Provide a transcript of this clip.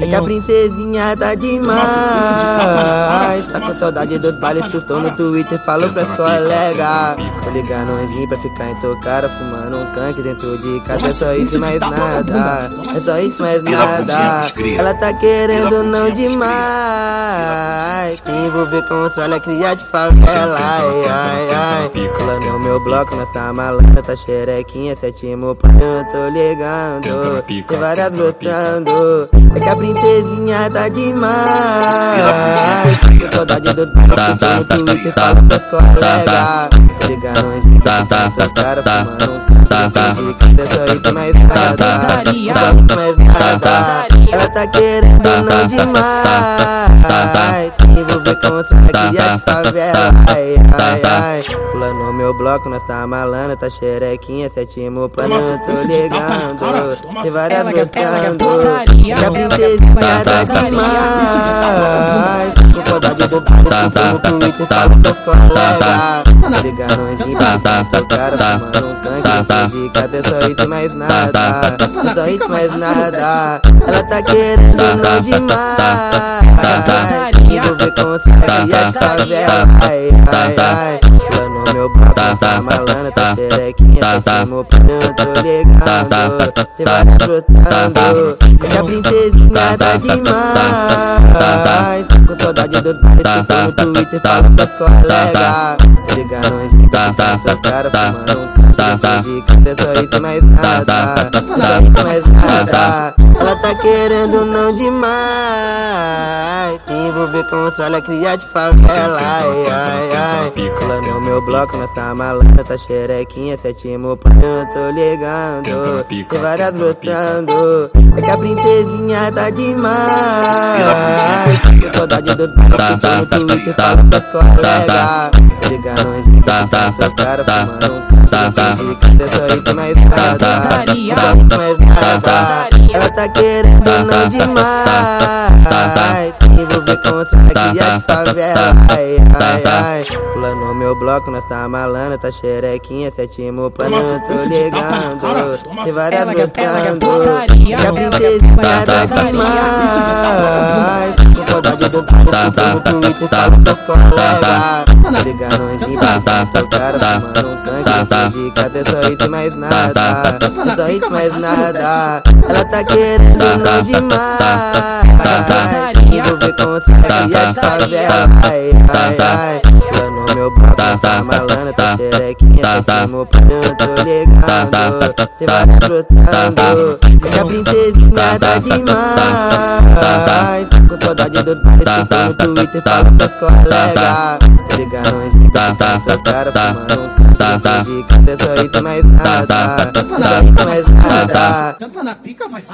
É que a princesinha tá demais. Tá com saudade dos bailes, surtou no Twitter, falou pras colegas. Tô ligando onde pra ficar intocada, fumando um tanque dentro de casa. É só isso, mais nada. É só isso, mais nada. Ela tá querendo não demais. Envolver com os olha cria de favela. Ai, ai, ai. Pula no meu bloco, nós tá malandra, tá xerequinha, sétimo plano, eu tô ligando. Tem várias brotando. É que a princesinha tá demais. Saudade dos no Twitter, colegas. Ligando onde pra ficar intocada, fumando um tanque dentro de casa. É só isso, mais nada. É só isso, mais nada. Ela tá querendo não demais. Se envolver com os cria de favela. Ai, ai, ai. Pula no meu bloco, nós tá malandra, tá xerequinha, sétimo plano, eu tô ligando. Tem várias brotando. E a princesinha tá demais. Com saudade do surtou no Twitter, fala pras colegas. Ligando onde pra ficar cara, fumando um tanque de. É só isso, mais nada. É só isso, mais nada. Ela tá querendo não demais. Envolver com de favela. Ai, ai, ai. No meu bloco, tá malandra, tá xerequinha, plano, eu tô ligando. Tem várias brotando. É que a princesinha tá demais. Com saudade dos no Twitter, fala pras colegas. Tô ficar intocada, fumando um dentro de casa. É só isso, mais nada. É isso, mais nada. Ela tá querendo não demais. Envolver com os olha cria de favela. Ai, ai, ai. Pula no meu bloco, nós tá malandra, tá xerequinha, sétimo plano, eu tô ligando. Tem várias brotando. É que a princesinha tá demais. Saudade bailes, surtou no Twitter, fala pras colegas. Ligando onde pra ficar intocada, fumando um. Ela tá querendo não demais. Envolver com os cria de favela. Ai, ai, ai. Pula no meu bloco, nós tá malandra, tá xerequinha, sétimo plano, eu tô ligando. Tem várias brotando. E a princesinha tá demais. Com saudade do surtou no Twitter, fala pras colegas. Onde pra ficar intocada, fumando um tanque de. É só isso, mais nada. Só isso, mais nada. Ela tá querendo não demais. Envolver com os cria de favela. Ai, ai, ai. Pula no meu bloco, tá malandra, tá xerequinha, sétimo plano, eu tô ligando. Tem várias brotando. É que a princesinha tá demais. Com saudade dos bailes, surtou no Twitter, fala pras colegas. Tô ligando onde pra ficar intocada, fumando um dentro de casa. É só isso, mais nada. É só isso, mais nada. Senta na pica, vai fazer.